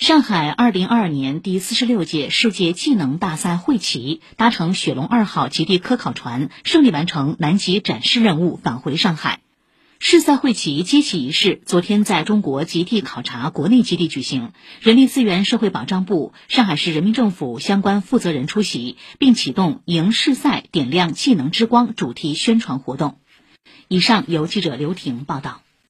上海二零二二年第四十六届世界技能大赛会旗搭乘雪龙二号极地科考船，顺利完成南极展示任务，返回上海。世赛会旗接旗仪式昨天在中国极地考察国内基地举行，人力资源社会保障部、上海市人民政府相关负责人出席，并启动“迎世赛，点亮技能之光”主题宣传活动。以上由记者刘婷报道。